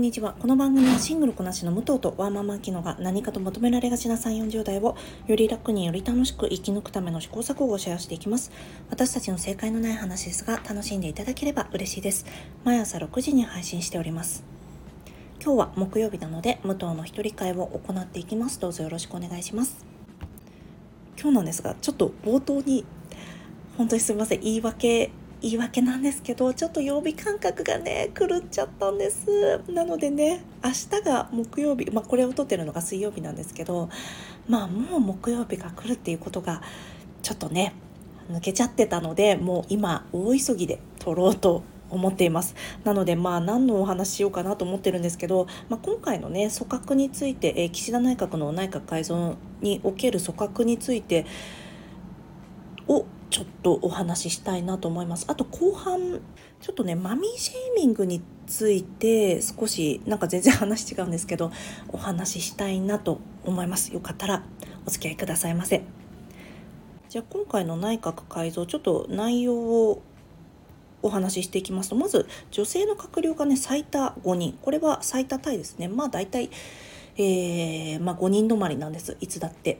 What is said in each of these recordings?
んにちは。この番組はシングルこなしの武藤とワーママキノが何かと求められがちな3、40代をより楽により楽しく生き抜くための試行錯誤をシェアしていきます。私たちの正解のない話ですが、楽しんでいただければ嬉しいです。毎朝6時に配信しております。今日は木曜日なので、武藤の一人会を行っていきます。どうぞよろしくお願いします。今日なんですが、ちょっと冒頭に、本当にすみません、言い訳言い訳なんですけどちょっと曜日感覚がね狂っちゃったんです。なのでね明日が木曜日まあこれを撮ってるのが水曜日なんですけどまあもう木曜日が来るっていうことがちょっとね抜けちゃってたのでもう今大急ぎで撮ろうと思っています。なのでまあ何のお話しようかなと思ってるんですけど、まあ、今回のね組閣について、え、岸田内閣の内閣改造における組閣についてをちょっとお話ししたいなと思います。あと後半ちょっとねマミーシェーミングについて少しなんか全然話違うんですけどお話ししたいなと思います。よかったらお付き合いくださいませ。じゃあ今回の内閣改造ちょっと内容をお話ししていきますとまず女性の閣僚がね最多5人これは最多タイですねまあ大体、えーまあ、5人止まりなんですいつだって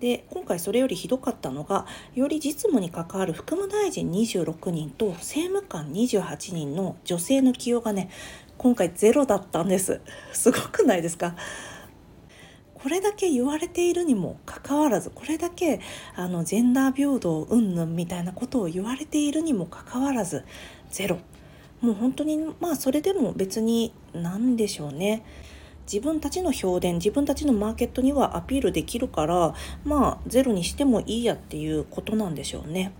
で今回それよりひどかったのがより実務に関わる副務大臣26人と政務官28人の女性の起用がね今回ゼロだったんです。すごくないですか？これだけ言われているにもかかわらずこれだけあのジェンダー平等云々みたいなことを言われているにもかかわらずゼロ。もう本当にまあそれでも別に何でしょうね。自分たちの評伝自分たちのマーケットにはアピールできるからまあゼロにしてもいいやっていうことなんでしょうね。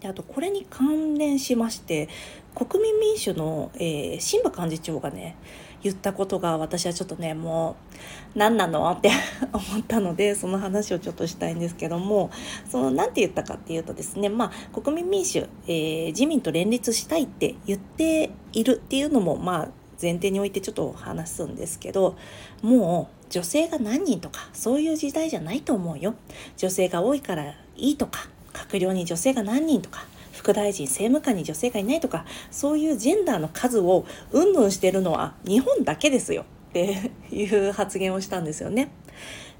であとこれに関連しまして国民民主の、えー、新馬幹事長がね言ったことが私はちょっとねもう何なのって 思ったのでその話をちょっとしたいんですけどもその何て言ったかっていうとですねまあ国民民主、えー、自民と連立したいって言っているっていうのもまあ前提においてちょっと話すんですけどもう女性が何人とかそういう時代じゃないと思うよ。女性が多いからいいとか閣僚に女性が何人とか副大臣政務官に女性がいないとかそういうジェンダーの数をうんぬんしてるのは日本だけですよ。っていう発言をしたんですよね。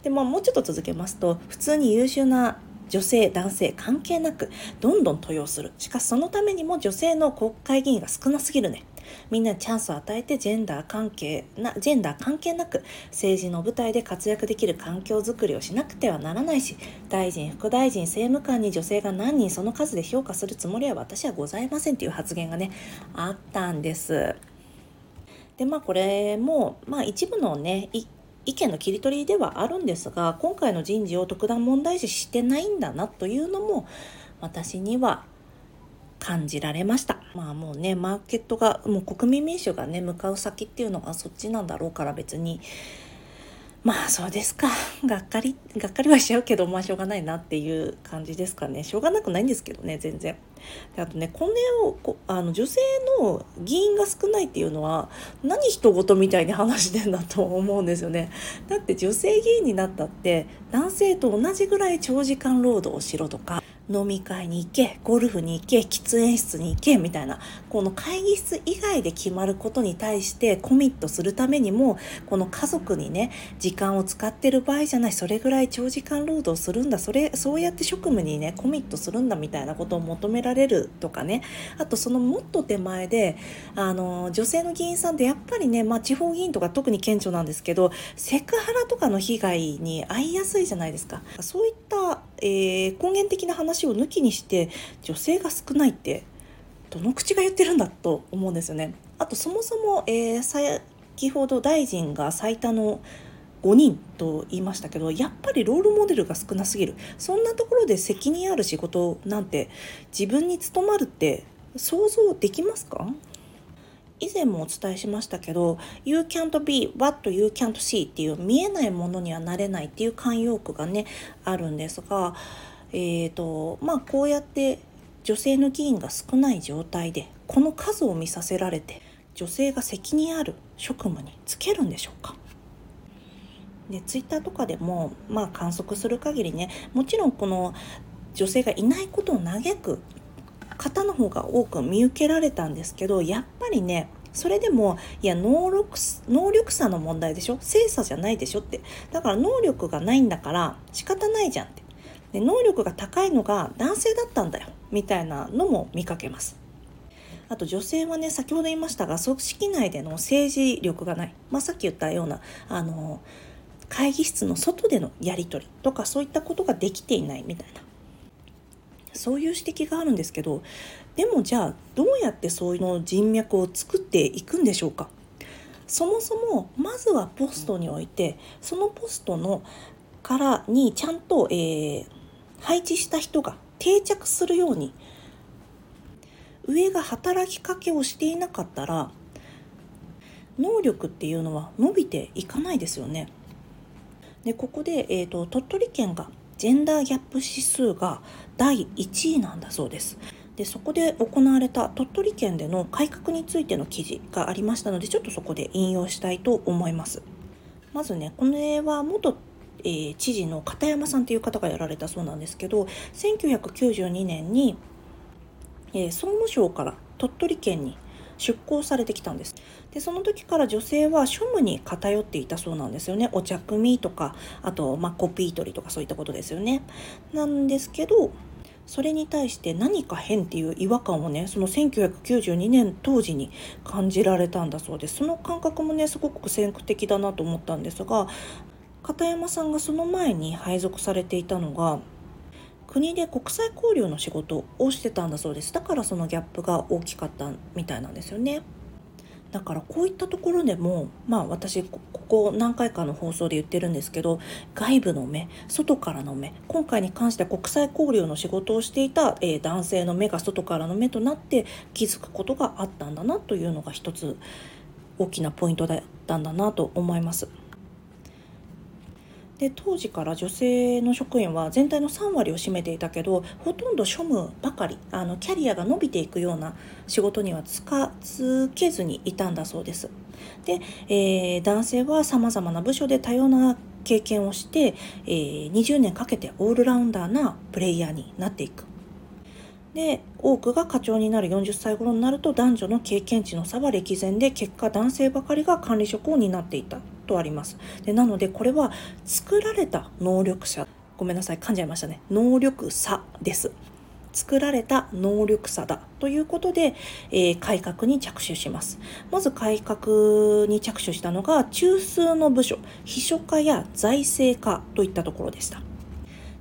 でももうちょっと続けますと普通に優秀な女性男性関係なくどんどん登用する。しかしそのためにも女性の国会議員が少なすぎるね。みんなチャンスを与えてジェンダー関係なジェンダー関係なく政治の舞台で活躍できる環境づくりをしなくてはならないし大臣副大臣政務官に女性が何人その数で評価するつもりは私はございませんという発言がねあったんです。でまあこれも、まあ、一部のね意見の切り取りではあるんですが今回の人事を特段問題視してないんだなというのも私には感じられました。まあもうね、マーケットが、もう国民民主がね、向かう先っていうのがそっちなんだろうから別に、まあそうですか。がっかり、がっかりはしちゃうけど、まあしょうがないなっていう感じですかね。しょうがなくないんですけどね、全然。であとね、これをこあの女性の議員が少ないっていうのは、何人事みたいに話してんだと思うんですよね。だって女性議員になったって、男性と同じぐらい長時間労働をしろとか、飲み会に行けゴルフに行け喫煙室に行けみたいなこの会議室以外で決まることに対してコミットするためにもこの家族にね時間を使ってる場合じゃないそれぐらい長時間労働するんだそれそうやって職務にねコミットするんだみたいなことを求められるとかね。あとそのもっと手前であの女性の議員さんってやっぱりね、まあ、地方議員とか特に顕著なんですけどセクハラとかの被害に遭いやすいじゃないですか。そういった、えー、根源的な話を抜きにして女性が少ないってどの口が言ってるんだと思うんですよね。あとそもそも、えー、先ほど大臣が最多の5人と言いましたけどやっぱりロールモデルが少なすぎるそんなところで責任ある仕事なんて自分に務まるって想像できますか？以前もお伝えしましたけど「You can't be what you can't see」っていう見えないものにはなれないっていう慣用句がねあるんですがえーとまあ、こうやって女性の議員が少ない状態でこの数を見させられて女性が責任ある職務に就けるんでしょうか。でツイッターとかでも、まあ、観測する限りねもちろんこの女性がいないことを嘆く方の方が多く見受けられたんですけどやっぱりねそれでもいや能力能力差の問題でしょ？精査じゃないでしょって。だから能力がないんだから仕方ないじゃんって。で能力が高いのが男性だったんだよ。みたいなのも見かけます。あと女性はね先ほど言いましたが組織内での政治力がない、まあ、さっき言ったようなあの会議室の外でのやり取りとかそういったことができていないみたいな。そういう指摘があるんですけどでもじゃあどうやってそういうの人脈を作っていくんでしょうか？そもそもまずはポストにおいてそのポストのからにちゃんと、えー、配置した人が定着するように上が働きかけをしていなかったら能力っていうのは伸びていかないですよね。でここで、えーと、鳥取県がジェンダーギャップ指数が第1位なんだそうです。でそこで行われた鳥取県での改革についての記事がありましたのでちょっとそこで引用したいと思います。まずねこれは元えー、知事の片山さんという方がやられたそうなんですけど1992年に、えー、総務省から鳥取県に出向されてきたんですでその時から女性は庶務に偏っていたそうなんですよね。お茶組とかあと、まあ、コピー取りとかそういったことですよね。なんですけどそれに対して何か変っていう違和感をねその1992年当時に感じられたんだそうです。その感覚もねすごく先駆的だなと思ったんですが片山さんがその前に配属されていたのが国で国際交流の仕事をしてたんだそうです。だからそのギャップが大きかったみたいなんですよね。だからこういったところでもまあ私ここ何回かの放送で言ってるんですけど外部の目外からの目今回に関しては国際交流の仕事をしていた、えー、男性の目が外からの目となって気づくことがあったんだなというのが一つ大きなポイントだったんだなと思います。で当時から女性の職員は全体の3割を占めていたけどほとんど庶務ばかりあのキャリアが伸びていくような仕事にはつかつけずにいたんだそうです。で、えー、男性はさまざまな部署で多様な経験をして、えー、20年かけてオールラウンダーなプレイヤーになっていく。で多くが課長になる40歳頃になると男女の経験値の差は歴然で結果男性ばかりが管理職を担っていたとあります。でなのでこれは作られた能力者ごめんなさい噛んじゃいましたね。能力差です。作られた能力差だ。ということで、えー、改革に着手します。まず改革に着手したのが中枢の部署秘書課や財政課といったところでした。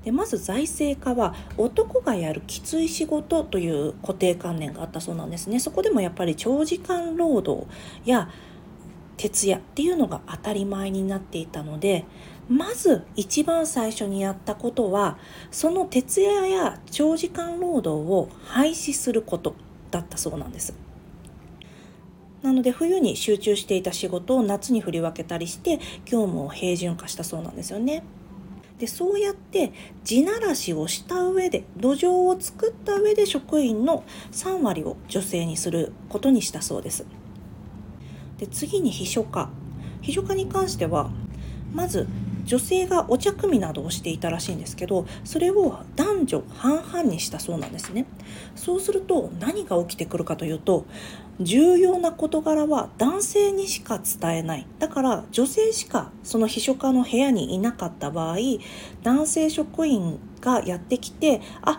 でまず財政課は男がやるきつい仕事という固定観念があったそうなんですね。そこでもやっぱり長時間労働や徹夜っていうのが当たり前になっていたのでまず一番最初にやったことはその徹夜や長時間労働を廃止することだったそうなんです。なので冬に集中していた仕事を夏に振り分けたりして業務を平準化したそうなんですよね。でそうやって地ならしをした上で土壌を作った上で職員の3割を女性にすることにしたそうです。で次に秘書課。秘書課に関してはまず女性がお茶組などをしていたらしいんですけどそれを男女半々にしたそうなんですね。そうすると何が起きてくるかというと重要な事柄は男性にしか伝えない。だから女性しかその秘書課の部屋にいなかった場合男性職員がやってきてあっ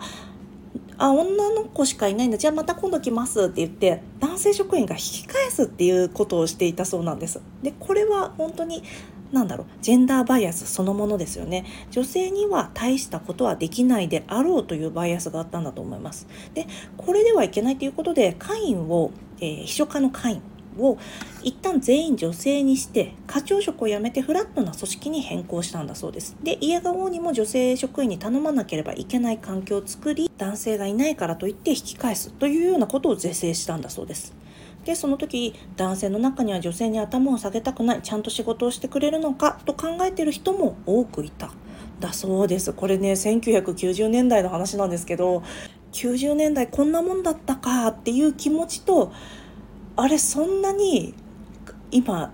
あ女の子しかいないんだ。じゃあまた今度来ますって言って男性職員が引き返すっていうことをしていたそうなんです。でこれは本当になんだろうジェンダーバイアスそのものですよね。女性には大したことはできないであろうというバイアスがあったんだと思います。でこれではいけないということで会員を、えー、秘書課の会員を一旦全員女性にして課長職を辞めてフラットな組織に変更したんだそうです。で家側にも女性職員に頼まなければいけない環境を作り男性がいないからといって引き返すというようなことを是正したんだそうです。でその時男性の中には女性に頭を下げたくないちゃんと仕事をしてくれるのかと考えている人も多くいた。だそうです。これね1990年代の話なんですけど90年代こんなもんだったかっていう気持ちとあれそんなに今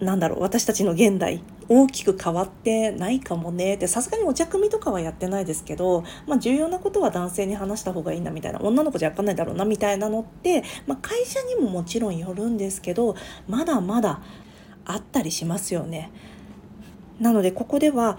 なんだろう私たちの現代大きく変わってないかもねってさすがにお茶組とかはやってないですけど、まあ、重要なことは男性に話した方がいいなみたいな女の子じゃ分かんないだろうなみたいなのって、まあ、会社にももちろんよるんですけどまだまだあったりしますよね。なのでここでは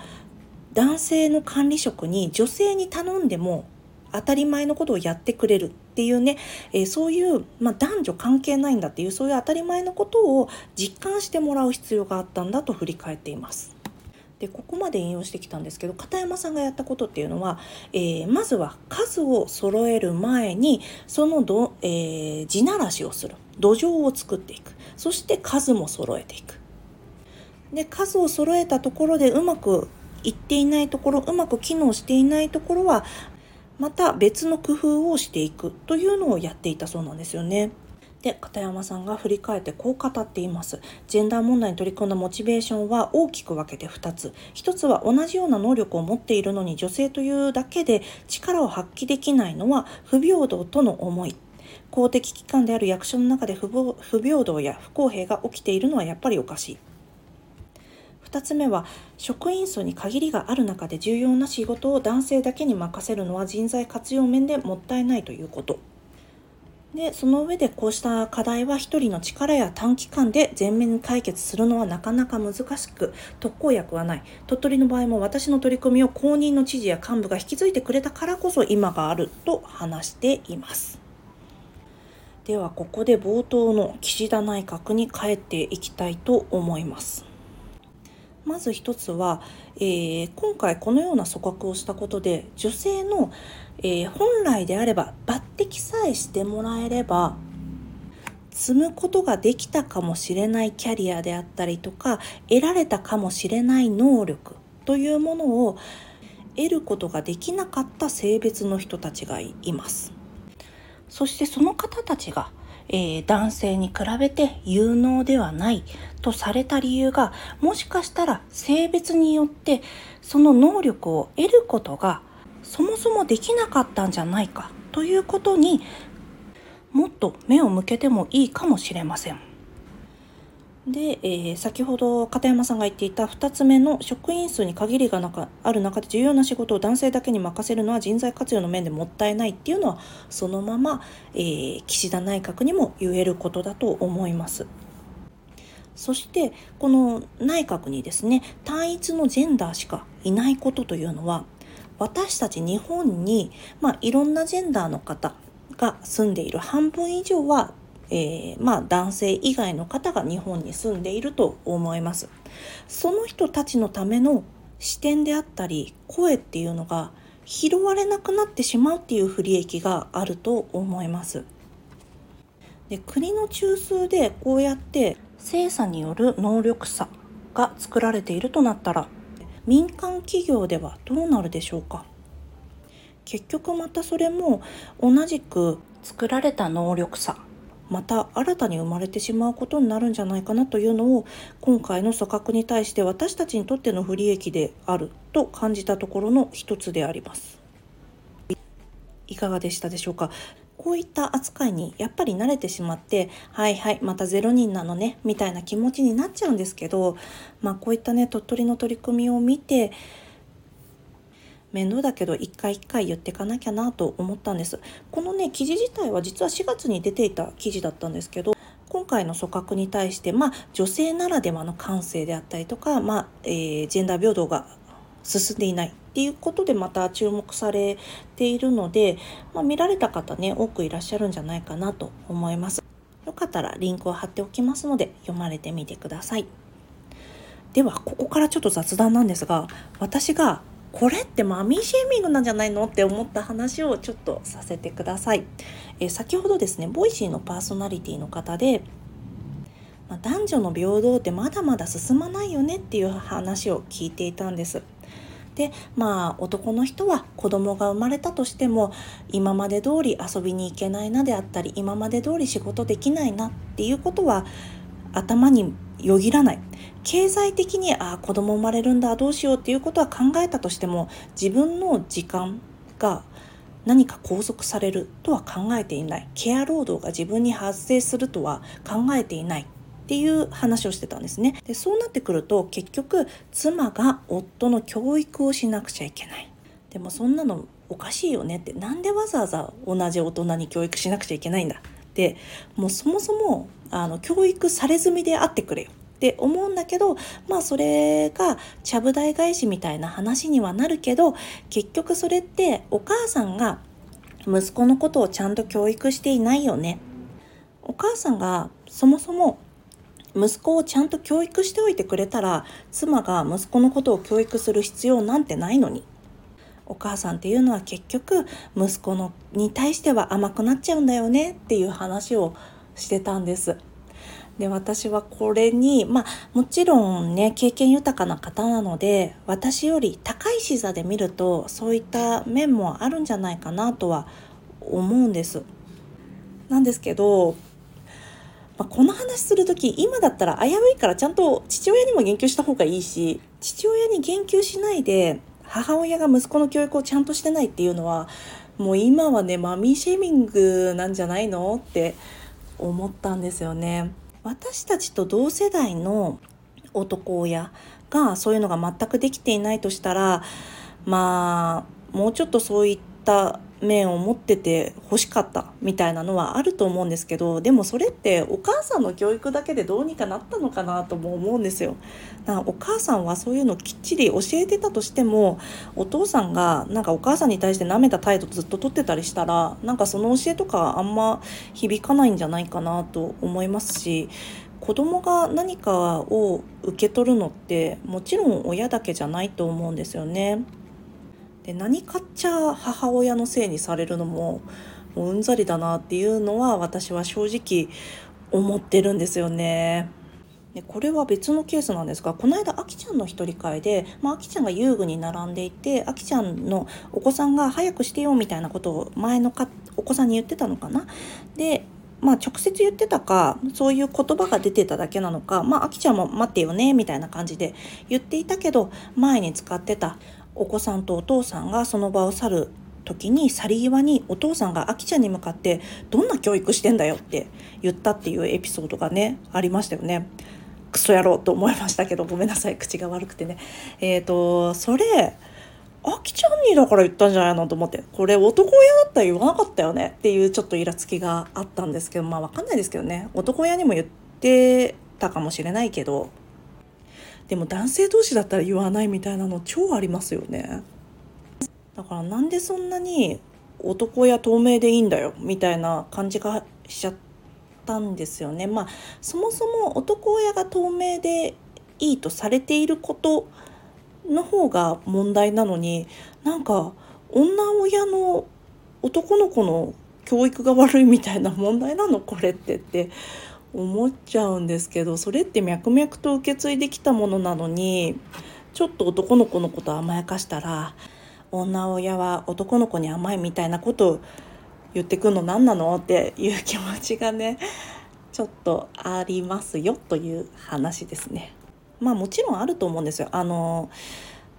男性の管理職に女性に頼んでも当たり前のことをやってくれるっていうね、えー、そういう、まあ、男女関係ないんだっていうそういう当たり前のことを実感してもらう必要があったんだと振り返っています。でここまで引用してきたんですけど片山さんがやったことっていうのは、えー、まずは数を揃える前にそのど、えー、地ならしをする。土壌を作っていく。そして数も揃えていく。で数を揃えたところでうまくいっていないところうまく機能していないところはまた別の工夫をしていくというのをやっていたそうなんですよね。で片山さんが振り返ってこう語っています。ジェンダー問題に取り組んだモチベーションは大きく分けて2つ。1つは同じような能力を持っているのに女性というだけで力を発揮できないのは不平等との思い。公的機関である役所の中で不平等や不公平が起きているのはやっぱりおかしい。2つ目は職員数に限りがある中で重要な仕事を男性だけに任せるのは人材活用面でもったいないということ。でその上でこうした課題は1人の力や短期間で全面解決するのはなかなか難しく特効薬はない。鳥取の場合も私の取り組みを公認の知事や幹部が引き継いでくれたからこそ今があると話しています。ではここで冒頭の岸田内閣に帰っていきたいと思います。まず一つは、えー、今回このような組閣をしたことで女性の、えー、本来であれば抜擢さえしてもらえれば積むことができたかもしれないキャリアであったりとか得られたかもしれない能力というものを得ることができなかった性別の人たちがいます。そしてその方たちがえー、男性に比べて有能ではないとされた理由がもしかしたら性別によってその能力を得ることがそもそもできなかったんじゃないかということにもっと目を向けてもいいかもしれません。で、えー、先ほど片山さんが言っていた2つ目の職員数に限りがなかある中で重要な仕事を男性だけに任せるのは人材活用の面でもったいないっていうのはそのまま、えー、岸田内閣にも言えることだと思います。そしてこの内閣にですね単一のジェンダーしかいないことというのは私たち日本に、まあ、いろんなジェンダーの方が住んでいる半分以上はえー、まあ、男性以外の方が日本に住んでいると思います。その人たちのための視点であったり声っていうのが拾われなくなってしまうっていう不利益があると思います。で国の中枢でこうやって精査による能力差が作られているとなったら民間企業ではどうなるでしょうか結局またそれも同じく作られた能力差また新たに生まれてしまうことになるんじゃないかなというのを今回の組閣に対して私たちにとっての不利益であると感じたところの一つであります。いかがでしたでしょうか？こういった扱いにやっぱり慣れてしまってはいはいまた0人なのねみたいな気持ちになっちゃうんですけどまあこういったね鳥取の取り組みを見て面倒だけど一回一回言っていかなきゃなと思ったんですこのね記事自体は実は4月に出ていた記事だったんですけど今回の組閣に対して、まあ、女性ならではの感性であったりとか、まあえー、ジェンダー平等が進んでいないっていうことでまた注目されているので、まあ、見られた方ね多くいらっしゃるんじゃないかなと思います。よかったらリンクを貼っておきますので読まれてみてください。ではここからちょっと雑談なんですが私がこれって mommy shaming なんじゃないのって思った話をちょっとさせてください。え、先ほどですね Voicy のパーソナリティの方で、まあ、男女の平等ってまだまだ進まないよねっていう話を聞いていたんです。でまあ男の人は子供が生まれたとしても今まで通り遊びに行けないなであったり今まで通り仕事できないなっていうことは頭によぎらない。経済的にああ子供生まれるんだどうしようっていうことは考えたとしても自分の時間が何か拘束されるとは考えていない。ケア労働が自分に発生するとは考えていない。っていう話をしてたんですね。でそうなってくると結局妻が夫の教育をしなくちゃいけない。でもそんなのおかしいよねって。なんでわざわざ同じ大人に教育しなくちゃいけないんだ？ってもうそもそもあの教育され済みであってくれよ。って思うんだけどまあそれがちゃぶ台返しみたいな話にはなるけど結局それってお母さんが息子のことをちゃんと教育していないよね。お母さんがそもそも息子をちゃんと教育しておいてくれたら妻が息子のことを教育する必要なんてないのに。お母さんっていうのは結局息子のに対しては甘くなっちゃうんだよねっていう話をしてたんです。で私はこれにまあもちろんね経験豊かな方なので私より高い視座で見るとそういった面もあるんじゃないかなとは思うんです。なんですけど、ま、この話する時今だったら危ういからちゃんと父親にも言及した方がいいし父親に言及しないで母親が息子の教育をちゃんとしてないっていうのはもう今はねマミーシェーミングなんじゃないのって思ったんですよね。私たちと同世代の男親がそういうのが全くできていないとしたらまあもうちょっとそういった面を持ってて欲しかったみたいなのはあると思うんですけどでもそれってお母さんの教育だけでどうにかなったのかなとも思うんですよ。だからお母さんはそういうのきっちり教えてたとしてもお父さんがなんかお母さんに対して舐めた態度ずっと取ってたりしたらなんかその教えとかあんま響かないんじゃないかなと思いますし子供が何かを受け取るのってもちろん親だけじゃないと思うんですよね。で何かっちゃ母親のせいにされるのももううんざりだなっていうのは私は正直思ってるんですよね。でこれは別のケースなんですがこの間あきちゃんの一人会で、まあ、あきちゃんが遊具に並んでいてあきちゃんのお子さんが早くしてよみたいなことを前のかお子さんに言ってたのかな。でまあ、直接言ってたかそういう言葉が出てただけなのかまああきちゃんも待ってよねみたいな感じで言っていたけど前に使ってたお子さんとお父さんがその場を去る時に去り際にお父さんがあきちゃんに向かって「どんな教育してんだよ」って言ったっていうエピソードがねありましたよね。クソ野郎と思いましたけどごめんなさい口が悪くてね。えっ、ー、とそれあきちゃんにだから言ったんじゃないのと思ってこれ男親だったら言わなかったよねっていうちょっとイラつきがあったんですけどまあ分かんないですけどね男親にも言ってたかもしれないけどでも男性同士だったら言わないみたいなの超ありますよね。だからなんでそんなに男や透明でいいんだよみたいな感じがしちゃったんですよね。まあそもそも男親が透明でいいとされていることの方が問題なのになんか女親の男の子の教育が悪いみたいな問題なの？これってって。思っちゃうんですけどそれって脈々と受け継いできたものなのにちょっと男の子のこと甘やかしたら女親は男の子に甘いみたいなことを言ってくんの何なのっていう気持ちがねちょっとありますよという話ですね。まあもちろんあると思うんですよ。あの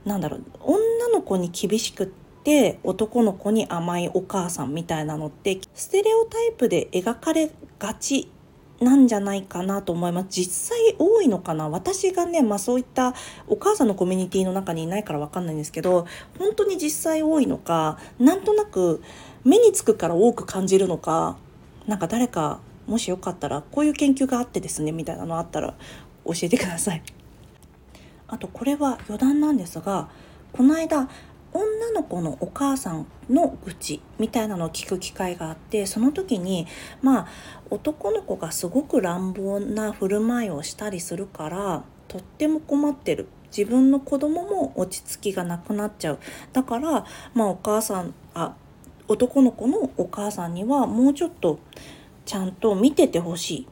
なんだろう女の子に厳しくって男の子に甘いお母さんみたいなのってステレオタイプで描かれがちなんじゃないかなと思います実際多いのかな？私がね、まあ、そういったお母さんのコミュニティの中にいないから分かんないんですけど本当に実際多いのかなんとなく目につくから多く感じるのかなんか誰かもしよかったらこういう研究があってですねみたいなのあったら教えてください。あとこれは余談なんですがこの間女の子のお母さんの愚痴みたいなのを聞く機会があってその時にまあ男の子がすごく乱暴な振る舞いをしたりするからとっても困ってる。自分の子供も落ち着きがなくなっちゃう。だからまあお母さんあ男の子のお母さんにはもうちょっとちゃんと見ててほしい。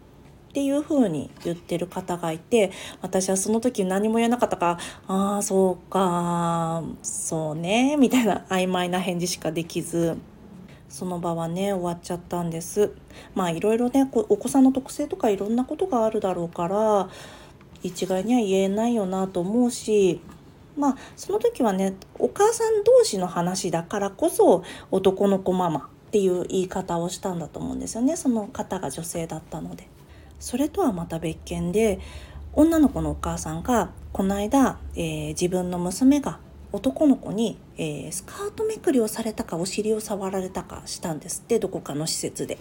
っていう風に言ってる方がいて私はその時何も言えなかったから「ああそうかそうね」みたいな曖昧な返事しかできずその場はね終わっちゃったんですまあいろいろねお子さんの特性とかいろんなことがあるだろうから一概には言えないよなと思うしまあその時はねお母さん同士の話だからこそ男の子ママっていう言い方をしたんだと思うんですよねその方が女性だったので。それとはまた別件で女の子のお母さんがこの間、えー、自分の娘が男の子に、えー、スカートめくりをされたかお尻を触られたかしたんですってどこかの施設で。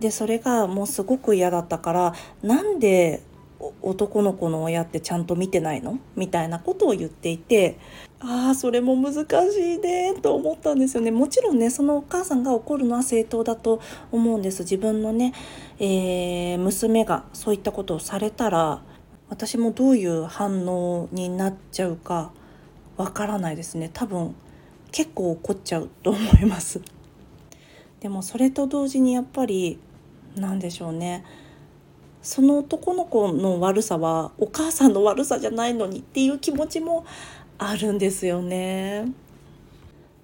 でそれがもうすごく嫌だったからなんで男の子の親ってちゃんと見てないの？みたいなことを言っていてああそれも難しいねと思ったんですよね。もちろんねそのお母さんが怒るのは正当だと思うんです。自分のね、えー、娘がそういったことをされたら私もどういう反応になっちゃうかわからないですね。多分結構怒っちゃうと思います。でもそれと同時にやっぱり何でしょうね。その男の子の悪さはお母さんの悪さじゃないのにっていう気持ちもあるんですよね。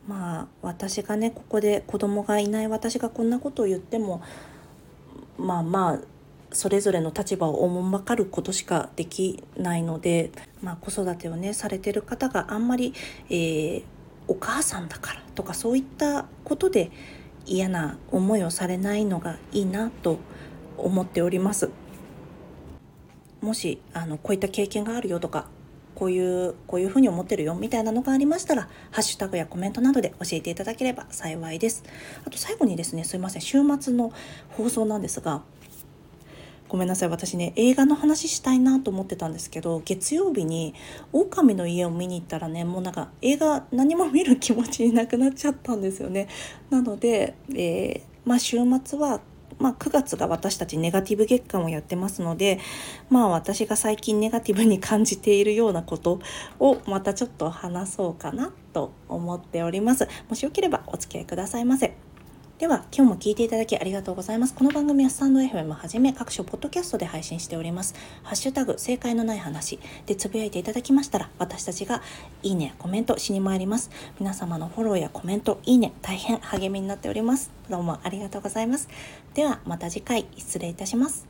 まあ私がねここで子供がいない私がこんなことを言ってもまあまあそれぞれの立場をおもんばかることしかできないので、まあ、子育てをねされてる方があんまり、えー、お母さんだからとかそういったことで嫌な思いをされないのがいいなと思っております。もしあのこういった経験があるよとかこういうこういうふうに思ってるよみたいなのがありましたらハッシュタグやコメントなどで教えていただければ幸いです。あと最後にですねすいません週末の放送なんですがごめんなさい私ね映画の話したいなと思ってたんですけど月曜日に「狼の家」を見に行ったらねもうなんか映画何も見る気持ちになくなっちゃったんですよね。なので、えー、まあ週末はまあ、9月が私たちネガティブ月間をやってますので、まあ、私が最近ネガティブに感じているようなことをまたちょっと話そうかなと思っております。もしよければお付き合いくださいませ。では今日も聞いていただきありがとうございます。この番組はスタンド FM はじめ各種ポッドキャストで配信しております。ハッシュタグ正解のない話でつぶやいていただきましたら私たちがいいねコメントしに参ります。皆様のフォローやコメント、いいね大変励みになっております。どうもありがとうございます。ではまた次回失礼いたします。